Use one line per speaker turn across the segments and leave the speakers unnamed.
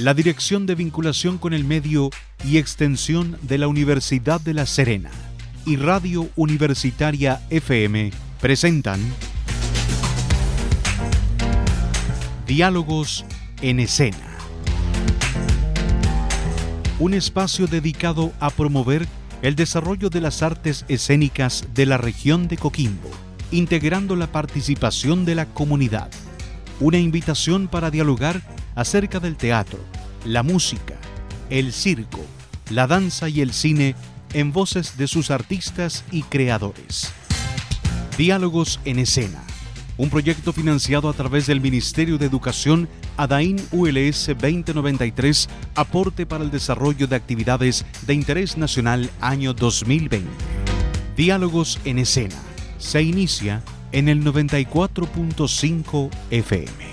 la Dirección de Vinculación con el Medio y Extensión de la Universidad de La Serena y Radio Universitaria FM presentan Diálogos en Escena. Un espacio dedicado a promover el desarrollo de las artes escénicas de la región de Coquimbo, integrando la participación de la comunidad. Una invitación para dialogar acerca del teatro, la música, el circo, la danza y el cine en voces de sus artistas y creadores. Diálogos en escena, un proyecto financiado a través del Ministerio de Educación ADAIN ULS 2093, aporte para el desarrollo de actividades de interés nacional año 2020. Diálogos en escena se inicia en el 94.5 FM.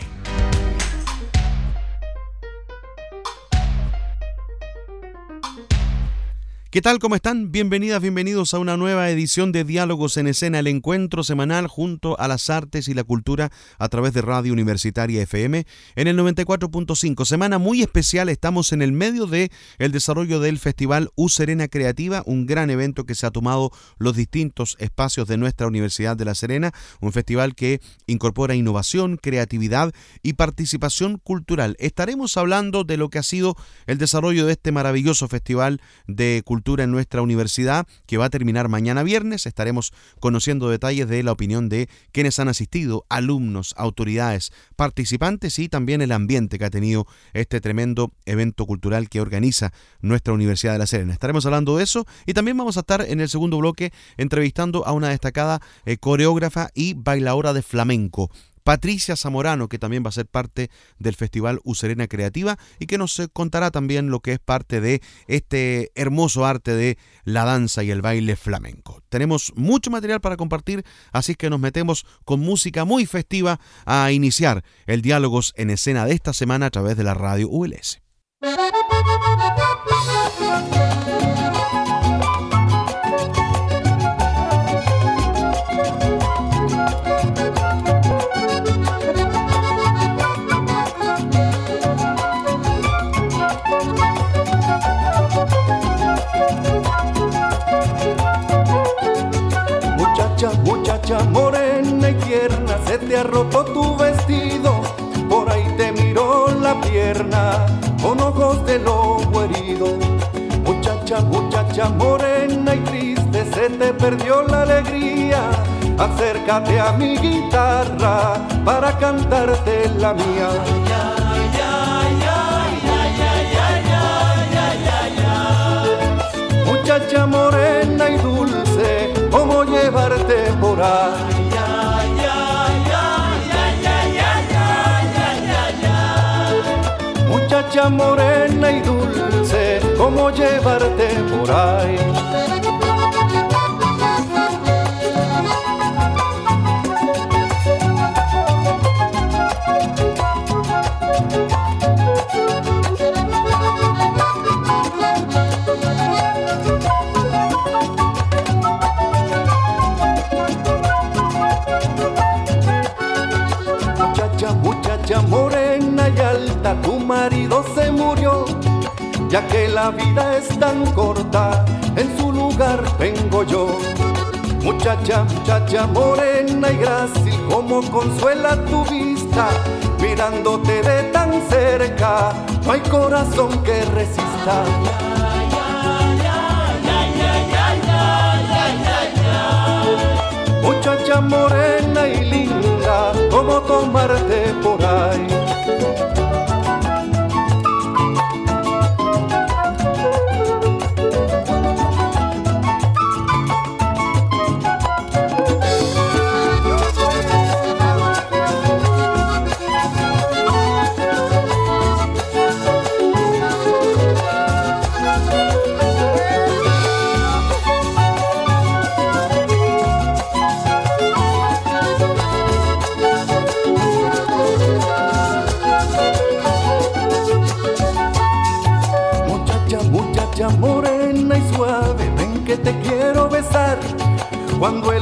¿Qué tal? ¿Cómo están? Bienvenidas, bienvenidos a una nueva edición de Diálogos en Escena, el encuentro semanal junto a las artes y la cultura a través de Radio Universitaria FM en el 94.5. Semana muy especial, estamos en el medio de el desarrollo del Festival U Serena Creativa, un gran evento que se ha tomado los distintos espacios de nuestra Universidad de La Serena, un festival que incorpora innovación, creatividad y participación cultural. Estaremos hablando de lo que ha sido el desarrollo de este maravilloso festival de cultura en nuestra universidad, que va a terminar mañana viernes. Estaremos conociendo detalles de la opinión de quienes han asistido, alumnos, autoridades, participantes y también el ambiente que ha tenido este tremendo evento cultural que organiza nuestra Universidad de La Serena. Estaremos hablando de eso y también vamos a estar en el segundo bloque entrevistando a una destacada eh, coreógrafa y bailadora de flamenco. Patricia Zamorano, que también va a ser parte del Festival Userena Creativa y que nos contará también lo que es parte de este hermoso arte de la danza y el baile flamenco. Tenemos mucho material para compartir, así que nos metemos con música muy festiva a iniciar el Diálogos en Escena de esta semana a través de la radio ULS.
Tu vestido, por ahí te miró la pierna, con ojos de lobo herido. Muchacha, muchacha morena y triste, se te perdió la alegría. Acércate a mi guitarra para cantarte la mía. Muchacha morena y dulce, cómo llevarte por ahí. Muchacha morena y dulce, cómo llevarte por ahí. La vida es tan corta, en su lugar vengo yo. Muchacha, muchacha morena y grácil, como consuela tu vista, mirándote de tan cerca, no hay corazón que resista. Muchacha morena y linda, como tomarte por ahí.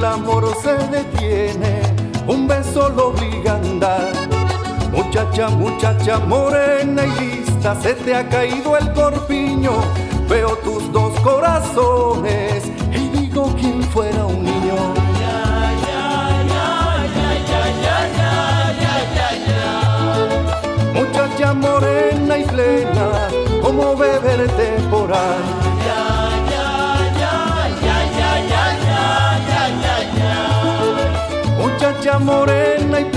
Amor se detiene, un beso lo obliga a andar. Muchacha, muchacha morena y lista se te ha caído el corpiño. Veo tus dos corazones y digo quién fuera un niño. Muchacha morena y plena, como beber temporal. Morena y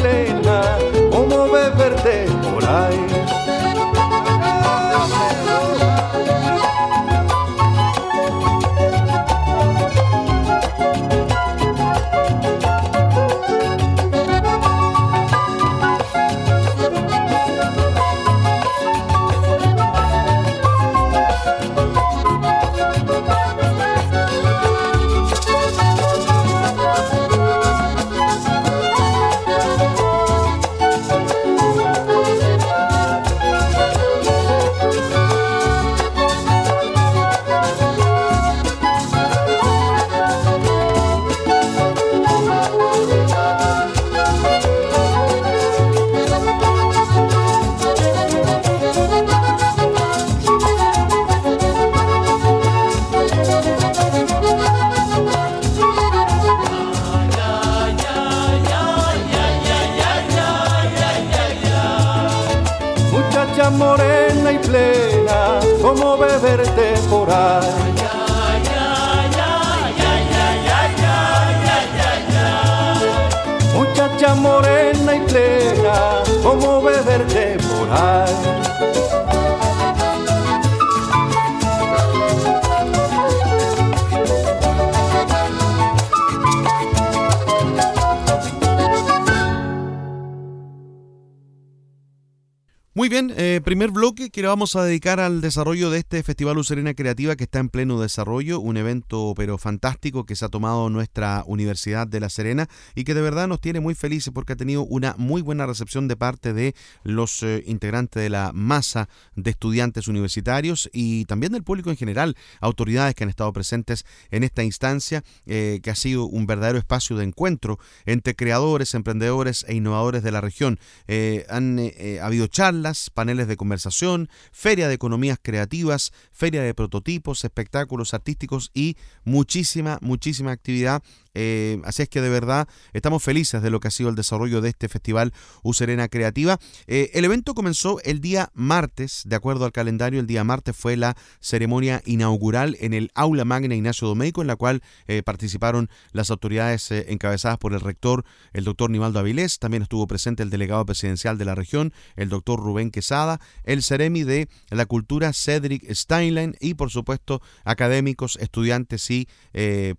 que le vamos a dedicar al desarrollo de este Festival Lucerena Creativa que está en pleno desarrollo, un evento pero fantástico que se ha tomado nuestra Universidad de La Serena y que de verdad nos tiene muy felices porque ha tenido una muy buena recepción de parte de los eh, integrantes de la masa de estudiantes universitarios y también del público en general, autoridades que han estado presentes en esta instancia, eh, que ha sido un verdadero espacio de encuentro entre creadores, emprendedores e innovadores de la región. Eh, han habido charlas, paneles de conversación, feria de economías creativas, feria de prototipos, espectáculos artísticos y muchísima, muchísima actividad eh, así es que de verdad estamos felices de lo que ha sido el desarrollo de este festival Userena Creativa. Eh, el evento comenzó el día martes, de acuerdo al calendario, el día martes fue la ceremonia inaugural en el Aula Magna Ignacio Domeico, en la cual eh, participaron las autoridades encabezadas por el rector, el doctor Nivaldo Avilés, también estuvo presente el delegado presidencial de la región, el doctor Rubén Quesada, el Ceremi de la Cultura Cedric Steinlein y por supuesto académicos, estudiantes y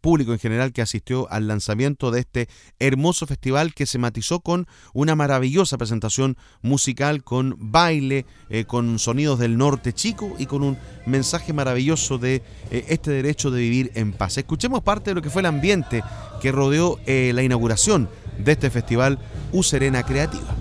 público en general que asistió al lanzamiento de este hermoso festival que se matizó con una maravillosa presentación musical, con baile, eh, con sonidos del norte chico y con un mensaje maravilloso de eh, este derecho de vivir en paz. Escuchemos parte de lo que fue el ambiente que rodeó eh, la inauguración de este festival U Serena Creativa.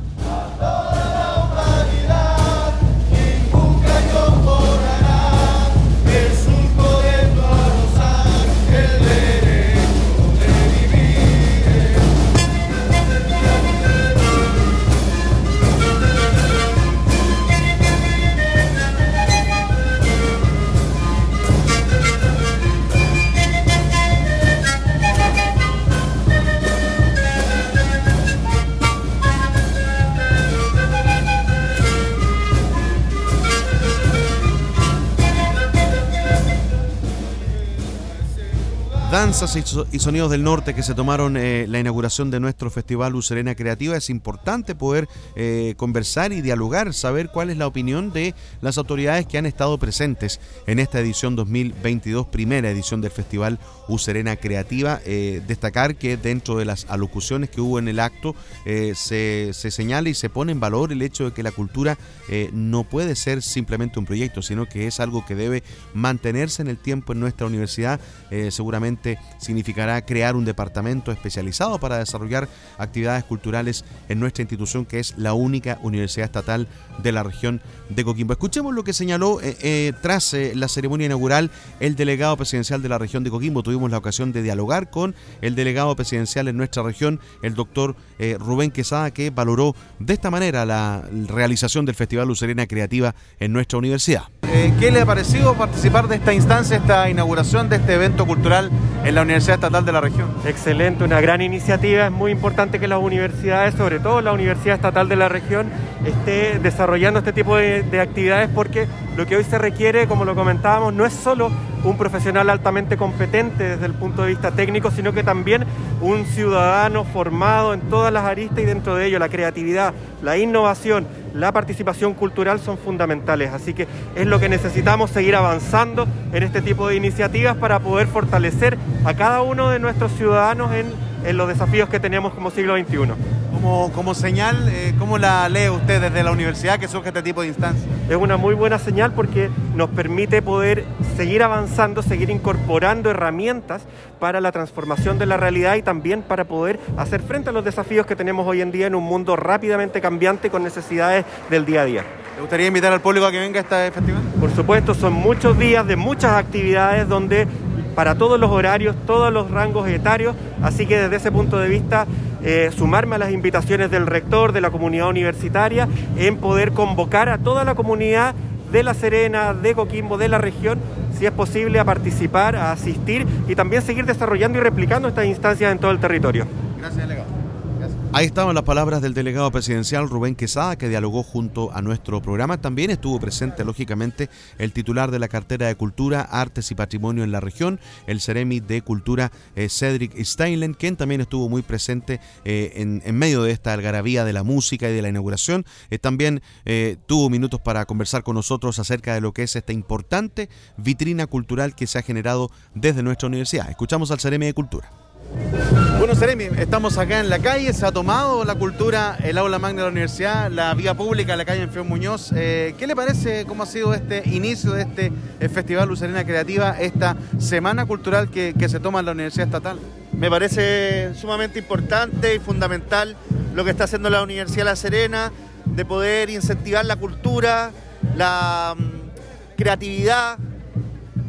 Danzas y sonidos del norte que se tomaron eh, la inauguración de nuestro Festival Lucerena Creativa, es importante poder eh, conversar y dialogar, saber cuál es la opinión de las autoridades que han estado presentes en esta edición 2022, primera edición del Festival Userena Creativa. Eh, destacar que dentro de las alocuciones que hubo en el acto se, se, señala y se pone en valor el hecho de que la cultura no puede ser simplemente un proyecto, sino que es algo que debe mantenerse en el tiempo en nuestra universidad. seguramente significará crear un departamento especializado para desarrollar actividades culturales en nuestra institución, que es la única universidad estatal de la región de Coquimbo. Escuchemos lo que señaló eh, eh, tras eh, la ceremonia inaugural el delegado presidencial de la región de Coquimbo. Tuvimos la ocasión de dialogar con el delegado presidencial en nuestra región, el doctor Rubén Quesada, que valoró de esta manera la realización del Festival Lucerena Creativa en nuestra universidad.
¿Qué le ha parecido participar de esta instancia, esta inauguración de este evento cultural en la Universidad Estatal de la región?
Excelente, una gran iniciativa. Es muy importante que las universidades, sobre todo la Universidad Estatal de la región, esté desarrollando este tipo de, de actividades porque lo que hoy se requiere, como lo comentábamos, no es solo un profesional altamente competente desde el punto de vista técnico, sino que también un ciudadano formado en todas las aristas y dentro de ello la creatividad, la innovación, la participación cultural son fundamentales. Así que es lo que necesitamos seguir avanzando en este tipo de iniciativas para poder fortalecer a cada uno de nuestros ciudadanos en, en los desafíos que tenemos como siglo XXI.
Como, como señal, eh, ¿cómo la lee usted desde la universidad que surge este tipo de instancias?
Es una muy buena señal porque nos permite poder seguir avanzando, seguir incorporando herramientas para la transformación de la realidad y también para poder hacer frente a los desafíos que tenemos hoy en día en un mundo rápidamente cambiante con necesidades del día a día.
¿Le gustaría invitar al público a que venga a este festival?
Por supuesto, son muchos días de muchas actividades donde para todos los horarios, todos los rangos etarios, así que desde ese punto de vista eh, sumarme a las invitaciones del rector, de la comunidad universitaria, en poder convocar a toda la comunidad de La Serena, de Coquimbo, de la región, si es posible, a participar, a asistir y también seguir desarrollando y replicando estas instancias en todo el territorio.
Gracias, delegado.
Ahí estaban las palabras del delegado presidencial Rubén Quesada, que dialogó junto a nuestro programa. También estuvo presente, lógicamente, el titular de la cartera de Cultura, Artes y Patrimonio en la región, el Ceremi de Cultura, eh, Cedric Steinlen, quien también estuvo muy presente eh, en, medio de esta algarabía de la música y de la inauguración. Eh, también tuvo minutos para conversar con nosotros acerca de lo que es esta importante vitrina cultural que se ha generado desde nuestra universidad. Escuchamos al Ceremi de Cultura.
Bueno, Seremi, estamos acá en la calle, se ha tomado la cultura, el aula magna de la universidad, la vía pública, la calle Enfión Muñoz. Eh, ¿Qué le parece cómo ha sido este inicio de este eh, Festival Lucerena Creativa, esta semana cultural que, se toma en la Universidad Estatal?
Me parece sumamente importante y fundamental lo que está haciendo la Universidad La Serena, de poder incentivar la cultura, la mm, creatividad,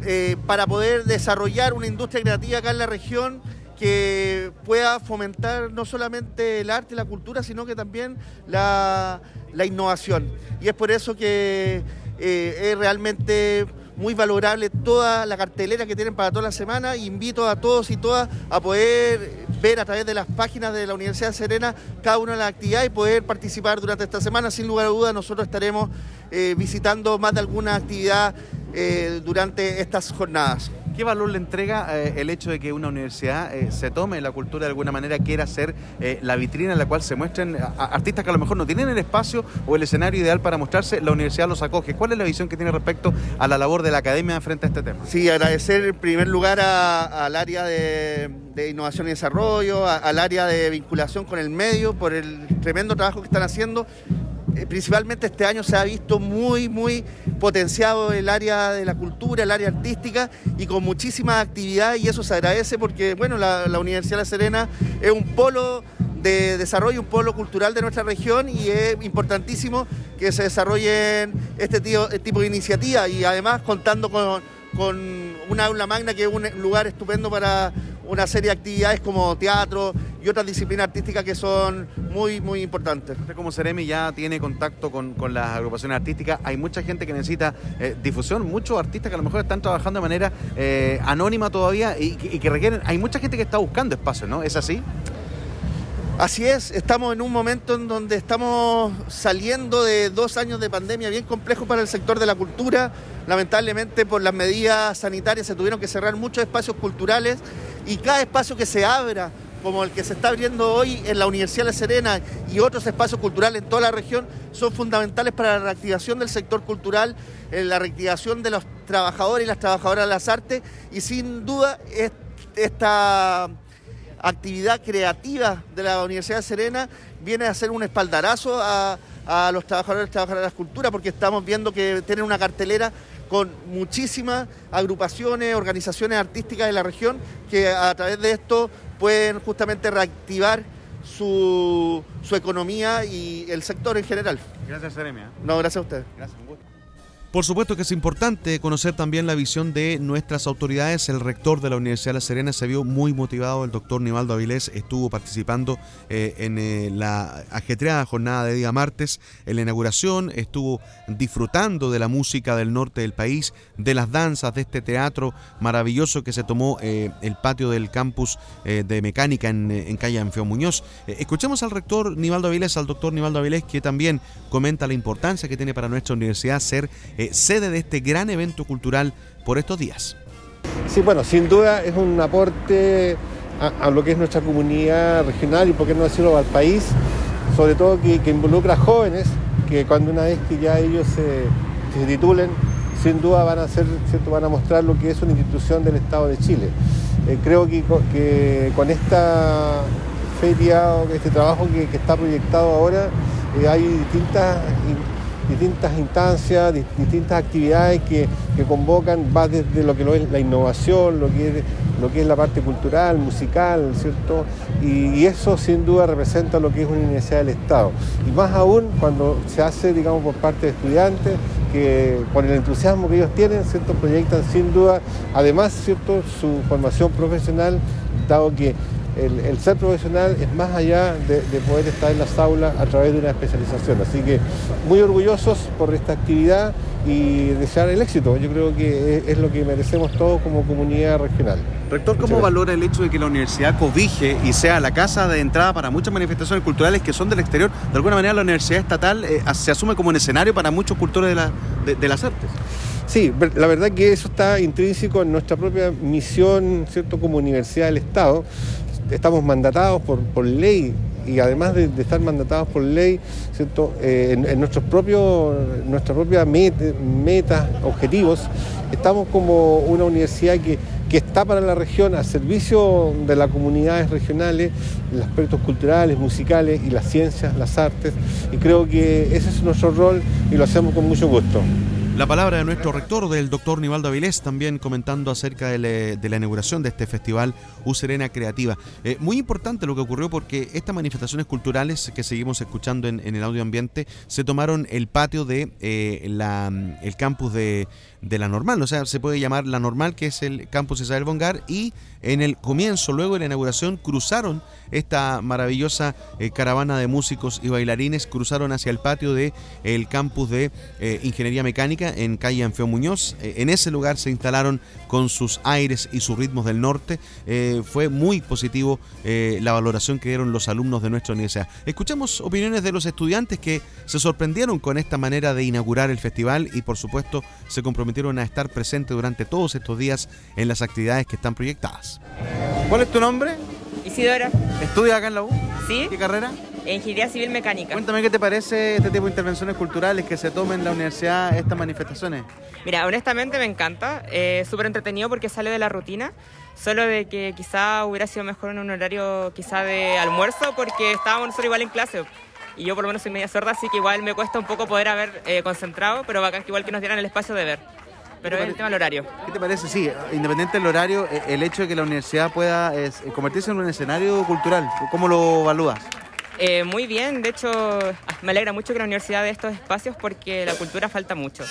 eh, para poder desarrollar una industria creativa acá en la región que pueda fomentar no solamente el arte y la cultura, sino que también la, innovación. Y es por eso que eh, es realmente muy valorable toda la cartelera que tienen para toda la semana. Invito a todos y todas a poder ver a través de las páginas de la Universidad de Serena cada una de las actividades y poder participar durante esta semana. Sin lugar a dudas, nosotros estaremos eh, visitando más de alguna actividad eh, durante estas jornadas.
¿Qué valor le entrega eh, el hecho de que una universidad eh, se tome la cultura de alguna manera, quiera ser la vitrina en la cual se muestren artistas que a lo mejor no tienen el espacio o el escenario ideal para mostrarse? La universidad los acoge. ¿Cuál es la visión que tiene respecto a la labor de la academia frente a este tema?
Sí, agradecer en primer lugar al área de, innovación y desarrollo, al área de vinculación con el medio por el tremendo trabajo que están haciendo eh, principalmente este año se ha visto muy, muy potenciado el área de la cultura, el área artística y con muchísima actividad y eso se agradece porque, bueno, la, Universidad de La Serena es un polo de desarrollo, un polo cultural de nuestra región y es importantísimo que se desarrollen este tipo de iniciativas y además contando con, con una aula magna que es un lugar estupendo para una serie de actividades como teatro y otras disciplinas artísticas que son muy, muy importantes.
Usted como Ceremi ya tiene contacto con, las agrupaciones artísticas, hay mucha gente que necesita eh, difusión, muchos artistas que a lo mejor están trabajando de manera eh, anónima todavía y, que requieren, hay mucha gente que está buscando espacio, ¿no? ¿Es así?
Así es, estamos en un momento en donde estamos saliendo de dos años de pandemia bien complejo para el sector de la cultura. Lamentablemente por las medidas sanitarias se tuvieron que cerrar muchos espacios culturales y cada espacio que se abra, como el que se está abriendo hoy en la Universidad de La Serena y otros espacios culturales en toda la región, son fundamentales para la reactivación del sector cultural, en la reactivación de los trabajadores y las trabajadoras de las artes y sin duda esta actividad creativa de la Universidad de Serena viene a ser un espaldarazo a, a los trabajadores y trabajadoras de la cultura porque estamos viendo que tienen una cartelera con muchísimas agrupaciones, organizaciones artísticas de la región que a través de esto pueden justamente reactivar su, su economía y el sector en general.
Gracias, Seremia.
No, gracias a ustedes.
Gracias, un gusto.
Por supuesto que es importante conocer también la visión de nuestras autoridades. El rector de la Universidad de La Serena se vio muy motivado. El doctor Nivaldo Avilés estuvo participando eh, en eh, la ajetreada jornada de día martes en la inauguración. Estuvo disfrutando de la música del norte del país, de las danzas, de este teatro maravilloso que se tomó eh, el patio del campus de mecánica en, en calle Anfeo Muñoz. Escuchemos al rector Nivaldo Avilés, al doctor Nivaldo Avilés, que también comenta la importancia que tiene para nuestra universidad ser eh, sede de este gran evento cultural por estos días.
Sí, bueno, sin duda es un aporte a, lo que es nuestra comunidad regional y por qué no decirlo al país, sobre todo que, que involucra jóvenes que cuando una vez que ya ellos se, titulen, sin duda van a ser, ¿cierto? van a mostrar lo que es una institución del Estado de Chile. Eh, creo que, co- que con esta feria, este trabajo que, está proyectado ahora, eh, hay distintas in- distintas instancias, di- distintas actividades que, que convocan, va desde lo que es la innovación, lo que es, lo que es la parte cultural, musical, ¿cierto? Y, y eso sin duda representa lo que es una universidad del Estado. Y más aún cuando se hace, digamos, por parte de estudiantes, que con el entusiasmo que ellos tienen, ¿cierto? Proyectan sin duda, además, ¿cierto? Su formación profesional, dado que el, el ser profesional es más allá de, de poder estar en las aulas a través de una especialización. Así que muy orgullosos por esta actividad y desear el éxito. Yo creo que es, es lo que merecemos todos como comunidad regional.
Rector, ¿cómo
Muchas gracias.
valora el hecho de que la universidad cobije y sea la casa de entrada para muchas manifestaciones culturales que son del exterior? De alguna manera la universidad estatal eh, se asume como un escenario para muchos cultores de, la- de- de las artes.
Sí, la verdad que eso está intrínseco en nuestra propia misión, ¿cierto? Como Universidad del Estado. Estamos mandatados por, por ley y además de, estar mandatados por ley. Eh, en, en nuestros propios, nuestra propia met- metas, objetivos, estamos como una universidad que, que está para la región al servicio de las comunidades regionales, los aspectos culturales, musicales y las ciencias, las artes. Y creo que ese es nuestro rol y lo hacemos con mucho gusto.
La palabra de nuestro rector, del doctor Nivaldo Avilés, también comentando acerca de, la inauguración de este festival U Serena Creativa. Eh, muy importante lo que ocurrió porque estas manifestaciones culturales que seguimos escuchando en, el audio ambiente se tomaron el patio de eh, el campus de, de la normal, o sea, se puede llamar la normal, que es el campus Isabel Bongar, y en el comienzo, luego de la inauguración, cruzaron esta maravillosa eh, caravana de músicos y bailarines, cruzaron hacia el patio de el campus de eh, Ingeniería Mecánica en calle Anfeo Muñoz. Eh, en ese lugar se instalaron con sus aires y sus ritmos del norte. Eh, fue muy positivo eh, la valoración que dieron los alumnos de nuestra universidad. Escuchamos opiniones de los estudiantes que se sorprendieron con esta manera de inaugurar el festival y por supuesto se comprometieron a estar presentes durante todos estos días en las actividades que están proyectadas.
¿Cuál es tu nombre?
Isidora,
¿Estudias acá en la U?
¿sí?
¿Qué carrera?
Ingeniería Civil Mecánica.
Cuéntame qué te parece este tipo de intervenciones culturales que se tomen en la universidad, estas manifestaciones.
Mira, honestamente me encanta, es súper entretenido porque sale de la rutina, solo de que quizá hubiera sido mejor en un horario quizá de almuerzo porque estábamos nosotros igual en clase. Y yo por lo menos soy media sorda, así que igual me cuesta un poco poder haber eh, concentrado, pero bacán que igual que nos dieran el espacio de ver. Pero es el tema del horario.
¿Qué te parece? Sí, independiente del horario, eh, el hecho de que la universidad pueda eh, convertirse en un escenario cultural, ¿cómo lo evalúas?
Eh, muy bien, de hecho ah, me alegra mucho que la universidad dé estos espacios porque la cultura falta mucho.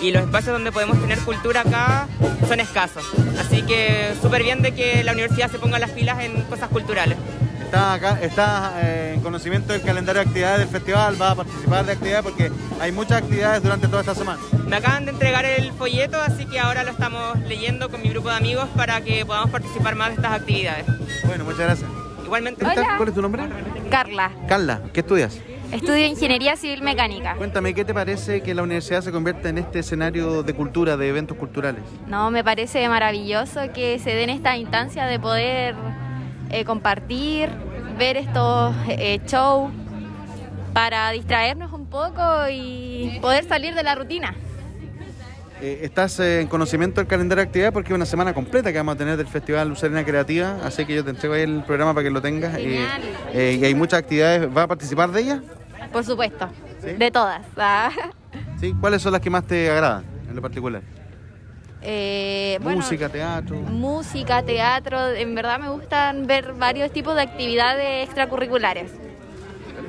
Y los espacios donde podemos tener cultura acá son escasos. Así que súper bien de que la universidad se ponga las pilas en cosas culturales.
¿Estás acá, estás eh, en conocimiento del calendario de actividades del festival? ¿Vas a participar de actividades? Porque hay muchas actividades durante toda esta semana.
Me acaban de entregar el folleto, así que ahora lo estamos leyendo con mi grupo de amigos para que podamos participar más de estas actividades.
Bueno, muchas gracias.
Igualmente.
¿Estás- ¿Cuál es tu nombre?
Carla,
Carla, ¿qué estudias?
estudio Ingeniería Civil Mecánica.
Cuéntame, ¿qué te parece que la universidad se convierta en este escenario de cultura, de eventos culturales?
No, me parece maravilloso que se den esta instancia de poder eh, compartir, ver estos eh, shows para distraernos un poco y poder salir de la rutina.
Eh, estás eh, en conocimiento del calendario de actividades porque es una semana completa que vamos a tener del Festival Lucerina Creativa, así que yo te entrego ahí el programa para que lo tengas. eh, y hay muchas actividades, ¿va a participar de ellas?
Por supuesto,
¿Sí?
de todas. ah.
¿Sí? ¿Cuáles son las que más te agradan en lo particular?
Eh,
música, teatro.
Música, teatro. En verdad me gustan ver varios tipos de actividades extracurriculares.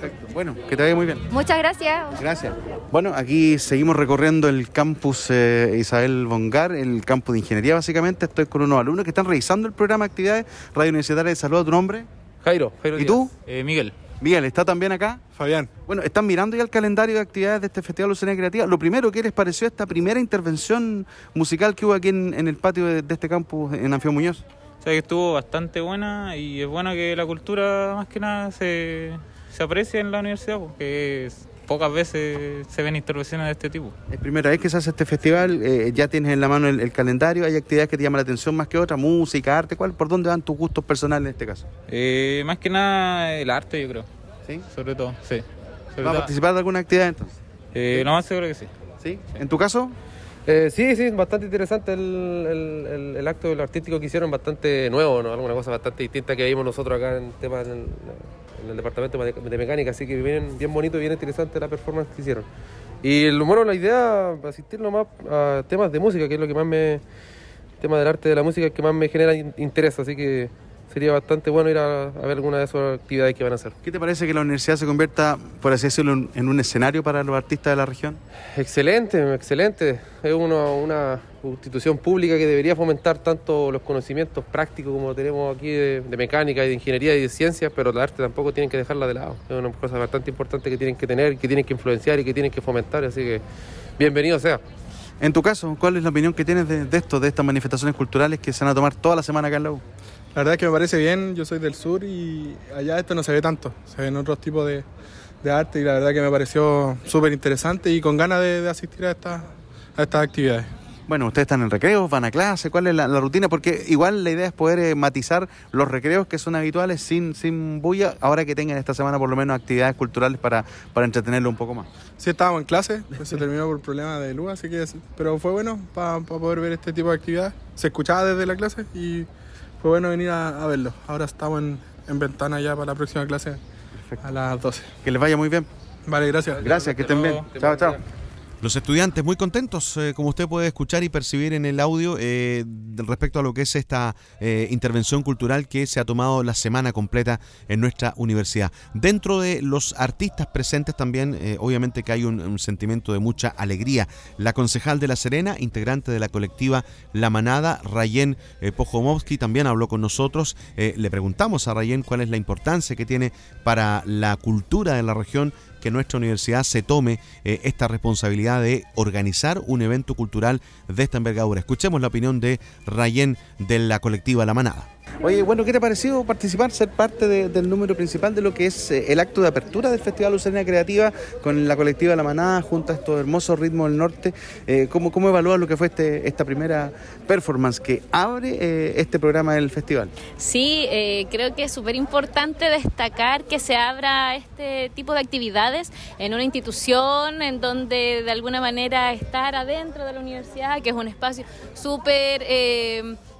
Perfecto. Bueno, que te vaya muy bien.
Muchas gracias.
Gracias. Bueno, aquí seguimos recorriendo el campus eh, Isabel Bongar, el campus de ingeniería básicamente. Estoy con unos alumnos que están revisando el programa de actividades Radio Universitaria de Salud. ¿Tu nombre?
Jairo, Jairo
¿Y tú?
Eh, Miguel.
Miguel, ¿está también acá?
Fabián.
Bueno, están mirando ya el calendario de actividades de este Festival Lucerna Creativa. Lo primero, ¿qué les pareció esta primera intervención musical que hubo aquí en, en el patio de, de, este campus en Anfio Muñoz?
O sea, que estuvo bastante buena y es bueno que la cultura, más que nada, se, se aprecie en la universidad, porque es, pocas veces se ven intervenciones de este tipo.
Es primera vez que se hace este festival, eh, ya tienes en la mano el, el, calendario, hay actividades que te llaman la atención más que otras, música, arte, ¿cuál? ¿Por dónde van tus gustos personales en este caso?
Eh, más que nada el arte, yo creo.
¿Sí?
Sobre todo, sí. Sobre
¿Va a participar de alguna actividad entonces?
Eh, lo más seguro que sí.
¿Sí? ¿En tu caso?
Eh, sí, sí, bastante interesante el, el, el, el acto artístico que hicieron, bastante nuevo, ¿no? alguna cosa bastante distinta que vimos nosotros acá en temas en, el departamento de, mecánica, así que bien, bien bonito bien interesante la performance que hicieron. Y bueno, la idea, asistir nomás a temas de música, que es lo que más me, tema del arte de la música, que más me genera interés, así que sería bastante bueno ir a, a, ver alguna de esas actividades que van a hacer.
¿Qué te parece que la universidad se convierta, por así decirlo, en un escenario para los artistas de la región?
Excelente, excelente. Es una, una institución pública que debería fomentar tanto los conocimientos prácticos como tenemos aquí de, de, mecánica y de ingeniería y de ciencias, pero el arte tampoco tienen que dejarla de lado. Es una cosa bastante importante que tienen que tener, que tienen que influenciar y que tienen que fomentar, así que bienvenido sea.
En tu caso, ¿cuál es la opinión que tienes de, de esto, de estas manifestaciones culturales que se van a tomar toda la semana acá en la U?
La verdad es que me parece bien, yo soy del sur y allá esto no se ve tanto, se ven otros tipos de, de arte y la verdad que me pareció súper interesante y con ganas de, de asistir a, esta, a estas actividades.
Bueno, ustedes están en recreos, van a clase, ¿cuál es la, la, rutina? Porque igual la idea es poder eh, matizar los recreos que son habituales sin, sin bulla, ahora que tengan esta semana por lo menos actividades culturales para, para entretenerlo un poco más.
Sí, estábamos en clase, pues se terminó por problemas de luz, así que, pero fue bueno para pa poder ver este tipo de actividades. Se escuchaba desde la clase y fue bueno venir a, a verlo. Ahora estamos en, en, ventana ya para la próxima clase Perfecto. a las 12.
Que les vaya muy bien.
Vale, gracias.
Gracias, que estén bien. Chao, chao.
Los estudiantes muy contentos, eh, como usted puede escuchar y percibir en el audio, eh, respecto a lo que es esta eh, intervención cultural que se ha tomado la semana completa en nuestra universidad. Dentro de los artistas presentes también, obviamente que hay un, sentimiento de mucha alegría. La concejal de La Serena, integrante de la colectiva La Manada, Rayen eh, Pojomovsky, también habló con nosotros. le preguntamos a Rayen cuál es la importancia que tiene para la cultura de la región que nuestra universidad se tome eh, esta responsabilidad de organizar un evento cultural de esta envergadura. Escuchemos la opinión de Rayen de la colectiva La Manada.
Oye, bueno, ¿qué te ha parecido participar, ser parte de, del número principal de lo que es eh, el acto de apertura del Festival Lucerna Creativa con la colectiva La Manada junto a estos hermosos ritmos del norte? Eh, ¿cómo, ¿Cómo evalúas lo que fue este, esta primera performance que abre eh, este programa del festival?
Sí, eh, creo que es súper importante destacar que se abra este tipo de actividades en una institución en donde de alguna manera estar adentro de la universidad, que es un espacio súper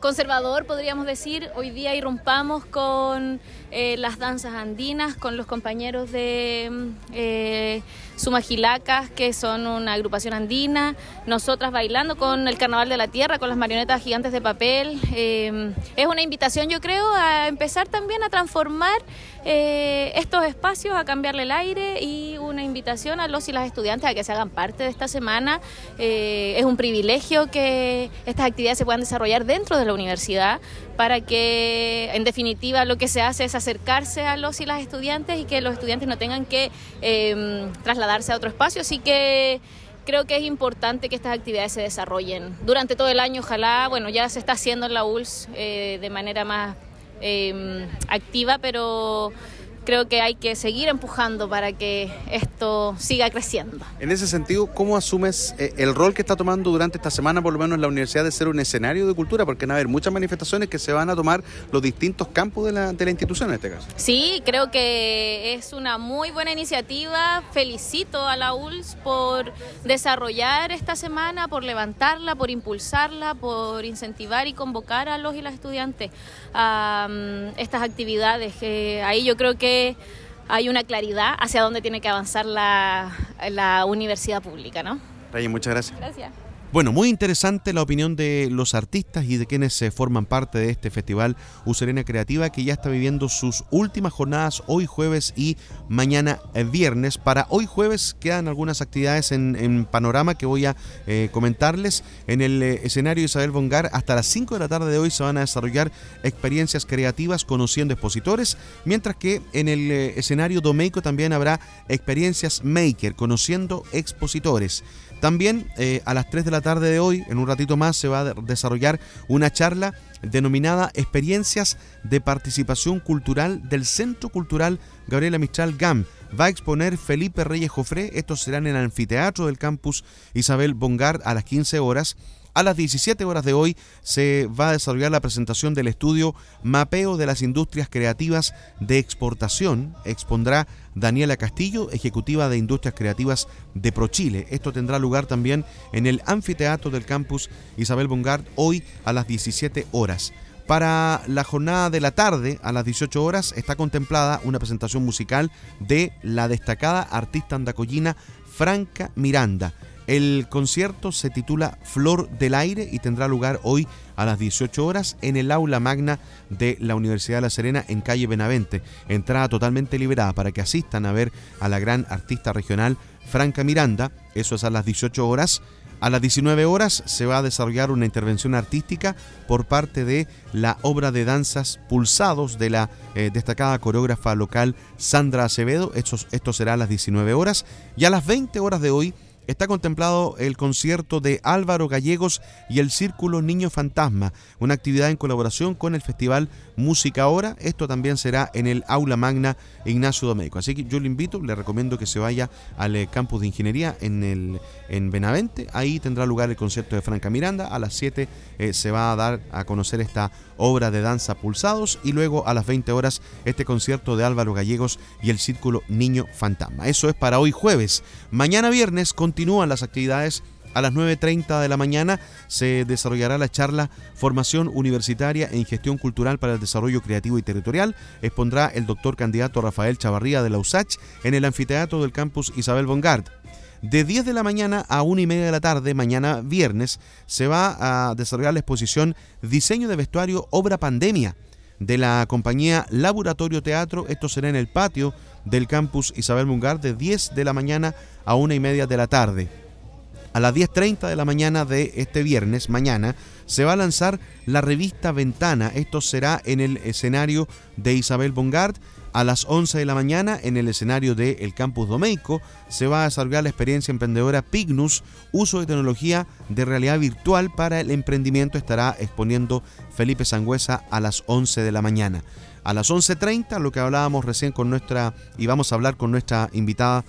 conservador, podríamos decir. Hoy día irrumpamos con eh, las danzas andinas, con los compañeros de eh, Sumagilacas, que son una agrupación andina, nosotras bailando con el Carnaval de la Tierra, con las marionetas gigantes de papel. Eh, es una invitación, yo creo, a empezar también a transformar estos espacios, a cambiarle el aire y una invitación a los y las estudiantes a que se hagan parte de esta semana. es un privilegio que estas actividades se puedan desarrollar dentro de la universidad para que en definitiva lo que se hace es acercarse a los y las estudiantes y que los estudiantes no tengan que eh, trasladarse a otro espacio. Así que creo que es importante que estas actividades se desarrollen durante todo el año. Ojalá, bueno, ya se está haciendo en la ULS eh, de manera más eh, activa, pero creo que hay que seguir empujando para que esto siga creciendo.
En ese sentido, ¿cómo asumes eh, el rol que está tomando durante esta semana, por lo menos en la universidad, de ser un escenario de cultura? Porque van a haber muchas manifestaciones que se van a tomar los distintos campos de la, de la institución en este caso.
Sí, creo que es una muy buena iniciativa. Felicito a la ULS por desarrollar esta semana, por levantarla, por impulsarla, por incentivar y convocar a los y las estudiantes a um, estas actividades. Que ahí yo creo que hay una claridad hacia dónde tiene que avanzar la, la universidad pública, ¿no?
Rayen, muchas gracias.
Gracias.
Bueno, muy interesante la opinión de los artistas y de quienes se forman parte de este festival Userena Creativa que ya está viviendo sus últimas jornadas hoy jueves y mañana eh, viernes. Para hoy jueves quedan algunas actividades en, panorama que voy a eh, comentarles. En el eh, escenario Isabel Bongar hasta las 5 de la tarde de hoy se van a desarrollar experiencias creativas conociendo expositores, mientras que en el escenario Domeico también habrá experiencias maker conociendo expositores. También eh, a las 3 de la tarde de hoy, en un ratito más, se va a desarrollar una charla denominada Experiencias de Participación Cultural del Centro Cultural Gabriela Mistral GAM. Va a exponer Felipe Reyes Jofré. Estos serán en el anfiteatro del campus Isabel Bongard a las 15 horas. A las 17 horas de hoy se va a desarrollar la presentación del estudio Mapeo de las Industrias Creativas de Exportación. Expondrá Daniela Castillo, ejecutiva de Industrias Creativas de ProChile. Esto tendrá lugar también en el anfiteatro del campus Isabel Bongard hoy a las 17 horas. Para la jornada de la tarde, a las 18 horas, está contemplada una presentación musical de la destacada artista andacoyina Franca Miranda. El concierto se titula Flor del Aire y tendrá lugar hoy a las 18 horas en el aula magna de la Universidad de La Serena en calle Benavente. Entrada totalmente liberada para que asistan a ver a la gran artista regional Franca Miranda. Eso es a las 18 horas. A las 19 horas se va a desarrollar una intervención artística por parte de la obra de danzas Pulsados de la eh, destacada coreógrafa local Sandra Acevedo. Esto, esto será a las 19 horas. Y a las 20 horas de hoy está contemplado el concierto de Álvaro Gallegos y el Círculo Niño Fantasma, una actividad en colaboración con el Festival Música Ahora. Esto también será en el Aula Magna Ignacio Domeico. Así que yo le invito, le recomiendo que se vaya al eh, campus de ingeniería en, el, en Benavente. Ahí tendrá lugar el concierto de Franca Miranda. A las 7 eh, se va a dar a conocer esta obra de danza Pulsados y luego a las 20 horas este concierto de Álvaro Gallegos y el Círculo Niño Fantasma. Eso es para hoy jueves. Mañana viernes continúan las actividades a las 9.30 de la mañana se desarrollará la charla Formación Universitaria en Gestión Cultural para el Desarrollo Creativo y Territorial. Expondrá el doctor candidato Rafael Chavarría de la USACH en el anfiteatro del campus Isabel Bongard. De 10 de la mañana a 1 y media de la tarde, mañana viernes, se va a desarrollar la exposición Diseño de Vestuario Obra Pandemia de la compañía Laboratorio Teatro. Esto será en el patio del campus Isabel Bongard de 10 de la mañana a 1 y media de la tarde. A las 10.30 de la mañana de este viernes, mañana, se va a lanzar la revista Ventana. Esto será en el escenario de Isabel Bongard. A las 11 de la mañana, en el escenario del Campus Domeico, se va a desarrollar la experiencia emprendedora Pignus, uso de tecnología de realidad virtual para el emprendimiento. Estará exponiendo Felipe Sangüesa a las 11 de la mañana. A las 11.30, lo que hablábamos recién con nuestra, y vamos a hablar con nuestra invitada,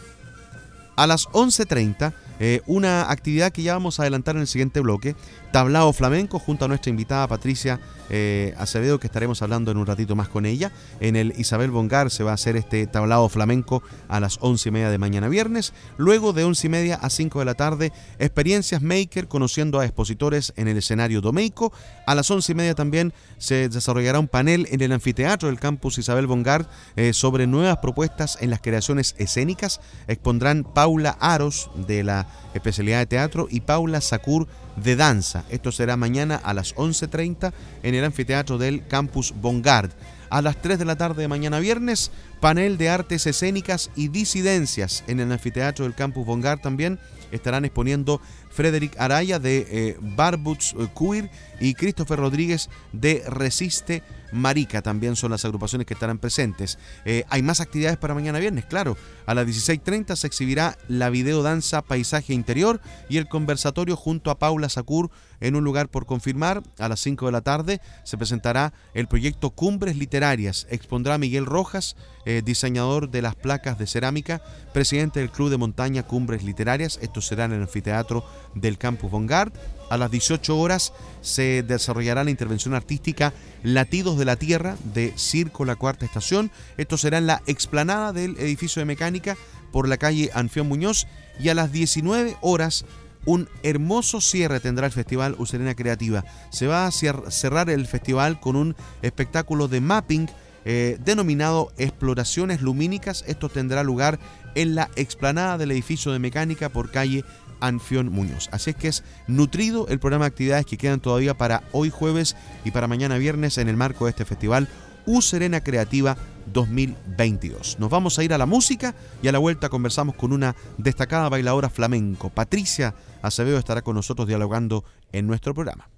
a las 11.30 eh, una actividad que ya vamos a adelantar en el siguiente bloque, tablao flamenco junto a nuestra invitada Patricia eh, Acevedo, que estaremos hablando en un ratito más con ella. En el Isabel Bongar se va a hacer este tablao flamenco a las once y media de mañana viernes. Luego de once y media a 5 de la tarde, experiencias maker conociendo a expositores en el escenario Domeico. A las once y media también se desarrollará un panel en el anfiteatro del campus Isabel Bongar eh, sobre nuevas propuestas en las creaciones escénicas. Expondrán Paula Aros de la especialidad de teatro y Paula Sacur de danza. Esto será mañana a las 11.30 en el anfiteatro del Campus Bongard. A las 3 de la tarde de mañana viernes, panel de artes escénicas y disidencias en el anfiteatro del Campus Bongard también estarán exponiendo Frederick Araya de eh, Barbuts eh, Queer y Christopher Rodríguez de Resiste Marica. También son las agrupaciones que estarán presentes. Eh, hay más actividades para mañana viernes, claro. A las 16.30 se exhibirá la videodanza Paisaje Interior y el conversatorio junto a Paula Sacur en un lugar por confirmar. A las 5 de la tarde se presentará el proyecto Cumbres Literarias. Expondrá Miguel Rojas, diseñador de las placas de cerámica, presidente del Club de Montaña Cumbres Literarias. Esto será en el anfiteatro del Campus Bongard. A las 18 horas se desarrollará la intervención artística Latidos de la Tierra de Circo La Cuarta Estación. Esto será en la explanada del edificio de mecánica por la calle Anfión Muñoz. Y a las 19 horas un hermoso cierre tendrá el Festival Userena Creativa. Se va a cerrar el festival con un espectáculo de mapping eh, denominado Exploraciones Lumínicas. Esto tendrá lugar en la explanada del edificio de mecánica por calle Anfión Muñoz. Así es que es nutrido el programa de actividades que quedan todavía para hoy jueves y para mañana viernes en el marco de este festival U Serena Creativa 2022. Nos vamos a ir a la música y a la vuelta conversamos con una destacada bailadora flamenco. Patricia Acevedo estará con nosotros dialogando en nuestro programa.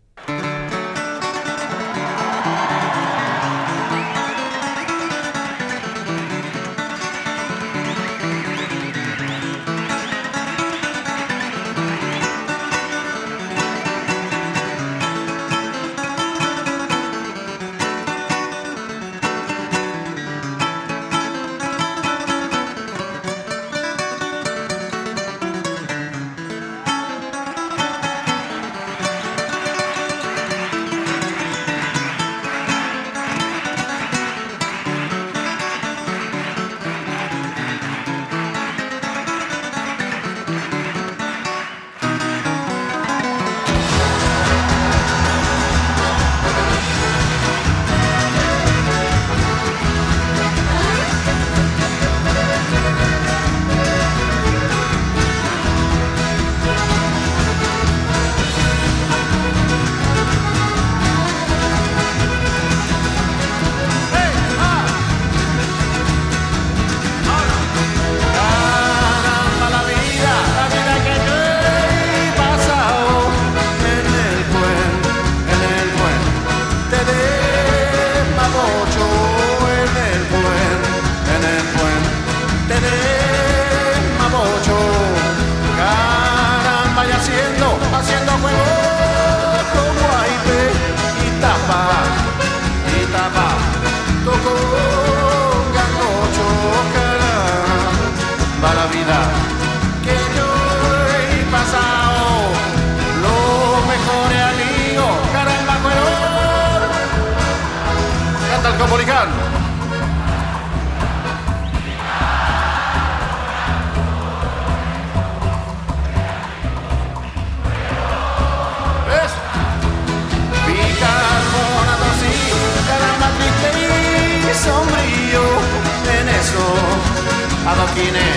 millionaire.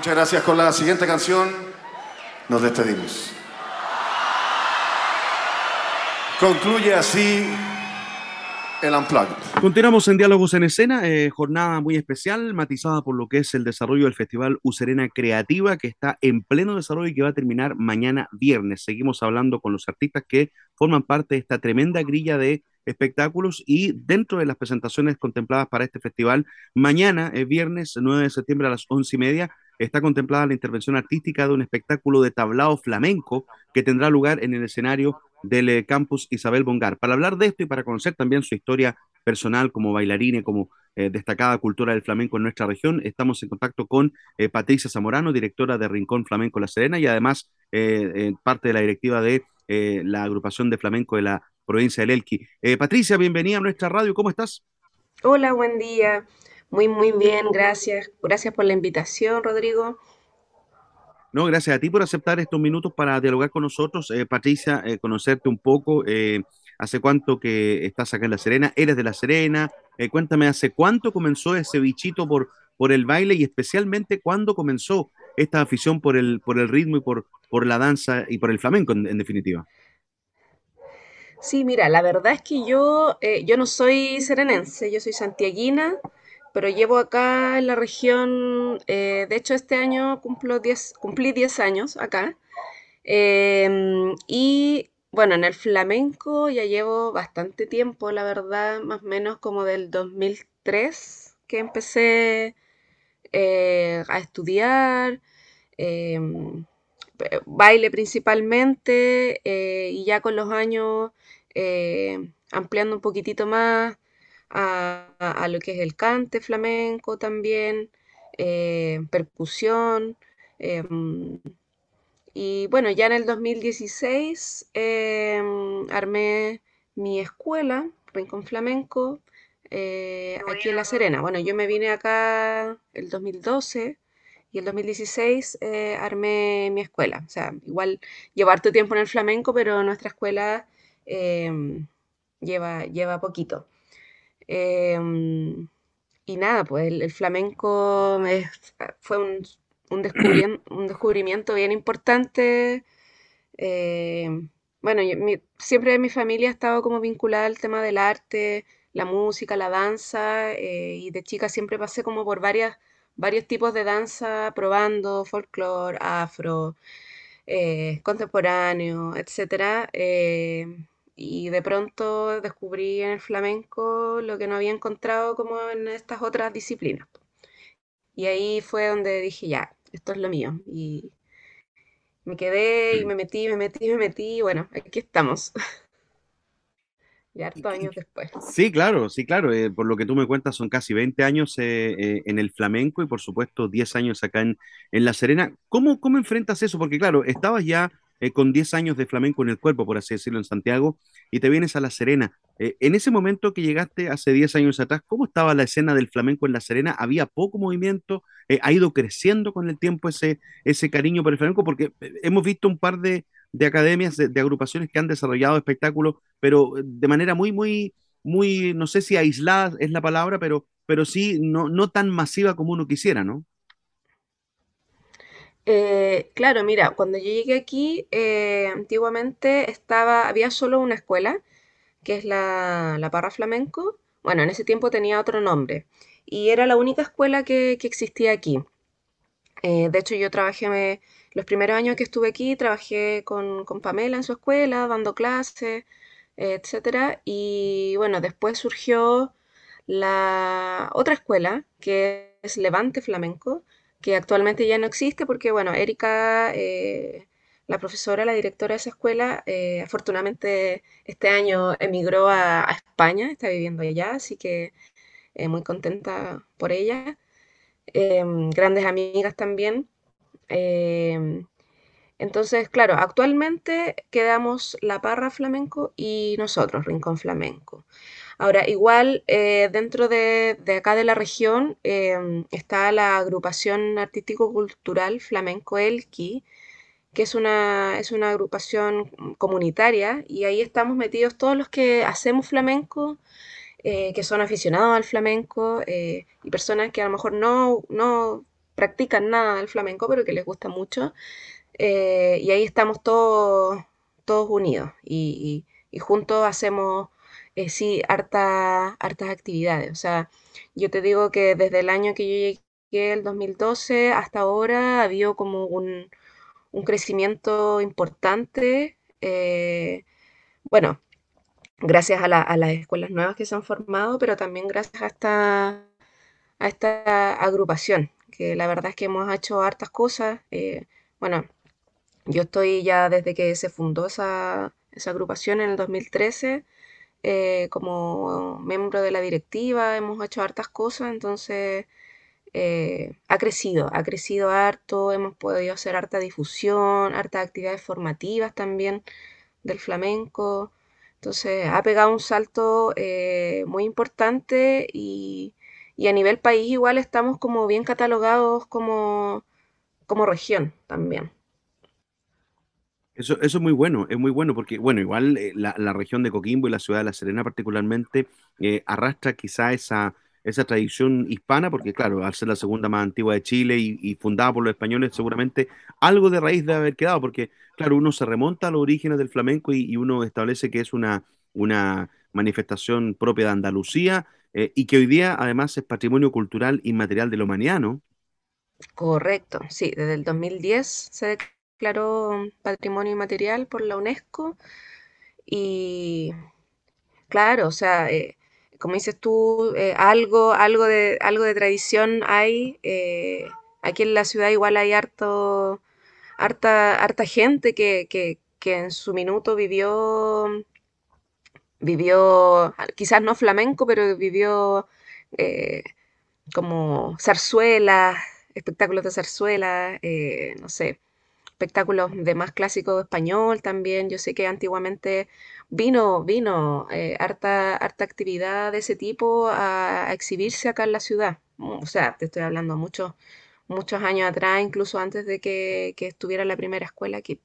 Muchas gracias. Con la siguiente canción nos despedimos. Concluye así el Unplugged.
Continuamos en Diálogos en Escena, eh, jornada muy especial, matizada por lo que es el desarrollo del Festival Userena Creativa, que está en pleno desarrollo y que va a terminar mañana viernes. Seguimos hablando con los artistas que forman parte de esta tremenda grilla de espectáculos y dentro de las presentaciones contempladas para este festival, mañana, es viernes 9 de septiembre a las once y media, está contemplada la intervención artística de un espectáculo de tablao flamenco que tendrá lugar en el escenario del eh, campus Isabel Bongar. Para hablar de esto y para conocer también su historia personal como bailarina y como eh, destacada cultura del flamenco en nuestra región, estamos en contacto con eh, Patricia Zamorano, directora de Rincón Flamenco La Serena y además parte de la directiva de la agrupación de flamenco de la provincia del Elqui. Patricia, bienvenida a nuestra radio, ¿cómo estás?
Hola, buen día. Muy, muy bien, gracias. Gracias por la invitación, Rodrigo.
No, gracias a ti por aceptar estos minutos para dialogar con nosotros. Eh, Patricia, eh, conocerte un poco. Eh, ¿Hace cuánto que estás acá en La Serena? ¿Eres de La Serena? cuéntame, ¿hace cuánto comenzó ese bichito por, por el baile y especialmente cuándo comenzó esta afición por el, por el ritmo y por, por la danza y por el flamenco en, definitiva?
Sí, mira, la verdad es que yo, yo no soy serenense, yo soy santiaguina pero llevo acá en la región, eh, de hecho este año cumplo 10, cumplí 10 años acá. Em, y bueno, en el flamenco ya llevo bastante tiempo, la verdad, más o menos como del 2003 que empecé eh, a estudiar, em, baile principalmente, eh, y ya con los años ampliando un poquitito más a, lo que es el cante flamenco también, eh, percusión, em, Y bueno, ya en el 2016 em, armé mi escuela, Rincón Flamenco, eh, aquí en La Serena. Bueno, yo me vine acá el 2012 y el 2016 eh, armé mi escuela. O sea, igual llevo harto tiempo en el flamenco, pero nuestra escuela em, lleva, lleva poquito. Em, y nada, pues el, flamenco fue un, un, descubrimiento, bien importante. Em, bueno, siempre mi familia ha estado como vinculada al tema del arte, la música, la danza, eh, y de chica siempre pasé como por varias, varios tipos de danza, probando folclore, afro, eh, contemporáneo, etc. Y de pronto descubrí en el flamenco lo que no había encontrado como en estas otras disciplinas. Y ahí fue donde dije, ya, esto es lo mío. Y me quedé y me metí, me metí, me metí, y bueno, aquí estamos. Ya hartos años después.
Sí, claro, sí, claro. Eh, por lo que tú me cuentas, son casi 20 años eh, eh, en el flamenco y por supuesto 10 años acá en, en La Serena. ¿Cómo, ¿Cómo enfrentas eso? Porque claro, estabas ya eh, con 10 años de flamenco en el cuerpo, por así decirlo, en Santiago, y te vienes a La Serena. Eh, en ese momento que llegaste hace 10 años atrás, ¿cómo estaba la escena del flamenco en La Serena? ¿Había poco movimiento? Eh, ¿Ha ido creciendo con el tiempo ese, ese cariño por el flamenco? Porque hemos visto un par de, academias, de, agrupaciones que han desarrollado espectáculos, pero de manera muy, muy, muy, no sé si aislada es la palabra, pero, pero sí no, no tan masiva como uno quisiera, ¿no?
Eh, claro, mira, cuando yo llegué aquí, eh, antiguamente estaba, había solo una escuela, que es la, Parra Flamenco. Bueno, en ese tiempo tenía otro nombre. Y era la única escuela que, existía aquí. Eh, de hecho, yo trabajé, los primeros años que estuve aquí, trabajé con, con Pamela en su escuela, dando clases, etcétera. Y bueno, después surgió la otra escuela, que es Levante Flamenco, que actualmente ya no existe porque, bueno, Erika, eh, la profesora, la directora de esa escuela, eh, afortunadamente este año emigró a, España, está viviendo allá, así que eh, muy contenta por ella. Grandes amigas también. Entonces, claro, actualmente quedamos La Parra Flamenco y nosotros, Rincón Flamenco. Ahora, igual eh, dentro de, acá de la región em, está la agrupación artístico-cultural Flamenco Elqui, que es una, es una agrupación comunitaria y ahí estamos metidos todos los que hacemos flamenco, eh, que son aficionados al flamenco eh, y personas que a lo mejor no, no practican nada del flamenco, pero que les gusta mucho. y ahí estamos todos, todos unidos y juntos hacemos eh, sí, harta, hartas actividades. O sea, yo te digo que desde el año que yo llegué, el 2012, hasta ahora ha habido como un, crecimiento importante. Eh, bueno, gracias a, las escuelas nuevas que se han formado, pero también gracias a esta, a esta agrupación, que la verdad es que hemos hecho hartas cosas. Eh, bueno, yo estoy ya desde que se fundó esa, esa agrupación en el 2013 eh, como miembro de la directiva, hemos hecho hartas cosas, entonces eh, ha crecido, ha crecido harto, hemos podido hacer harta difusión, hartas actividades formativas también del flamenco, entonces ha pegado un salto eh, muy importante y, y, a nivel país igual estamos como bien catalogados como, como región también.
Eso, eso es muy bueno, es muy bueno porque, bueno, igual eh, la, región de Coquimbo y la ciudad de La Serena particularmente eh, arrastra quizá esa, esa tradición hispana, porque claro, al ser la segunda más antigua de Chile y, fundada por los españoles, seguramente algo de raíz debe haber quedado, porque claro, uno se remonta a los orígenes del flamenco y, uno establece que es una, una manifestación propia de Andalucía eh, y que hoy día además es patrimonio cultural inmaterial de la humanidad, ¿no?
Correcto, sí, desde el 2010 se declaró patrimonio inmaterial por la UNESCO y claro, o sea, eh, como dices tú, eh, algo, algo, de, algo de tradición hay. Eh, aquí en la ciudad igual hay harto, harta, harta gente que, que, que en su minuto vivió, vivió, quizás no flamenco, pero vivió como zarzuelas, espectáculos de zarzuela, no sé, espectáculos de más clásico español también. Yo sé que antiguamente vino, vino eh, harta, harta actividad de ese tipo a, exhibirse acá en la ciudad. O sea, te estoy hablando muchos, muchos años atrás, incluso antes de que, que estuviera la primera escuela aquí.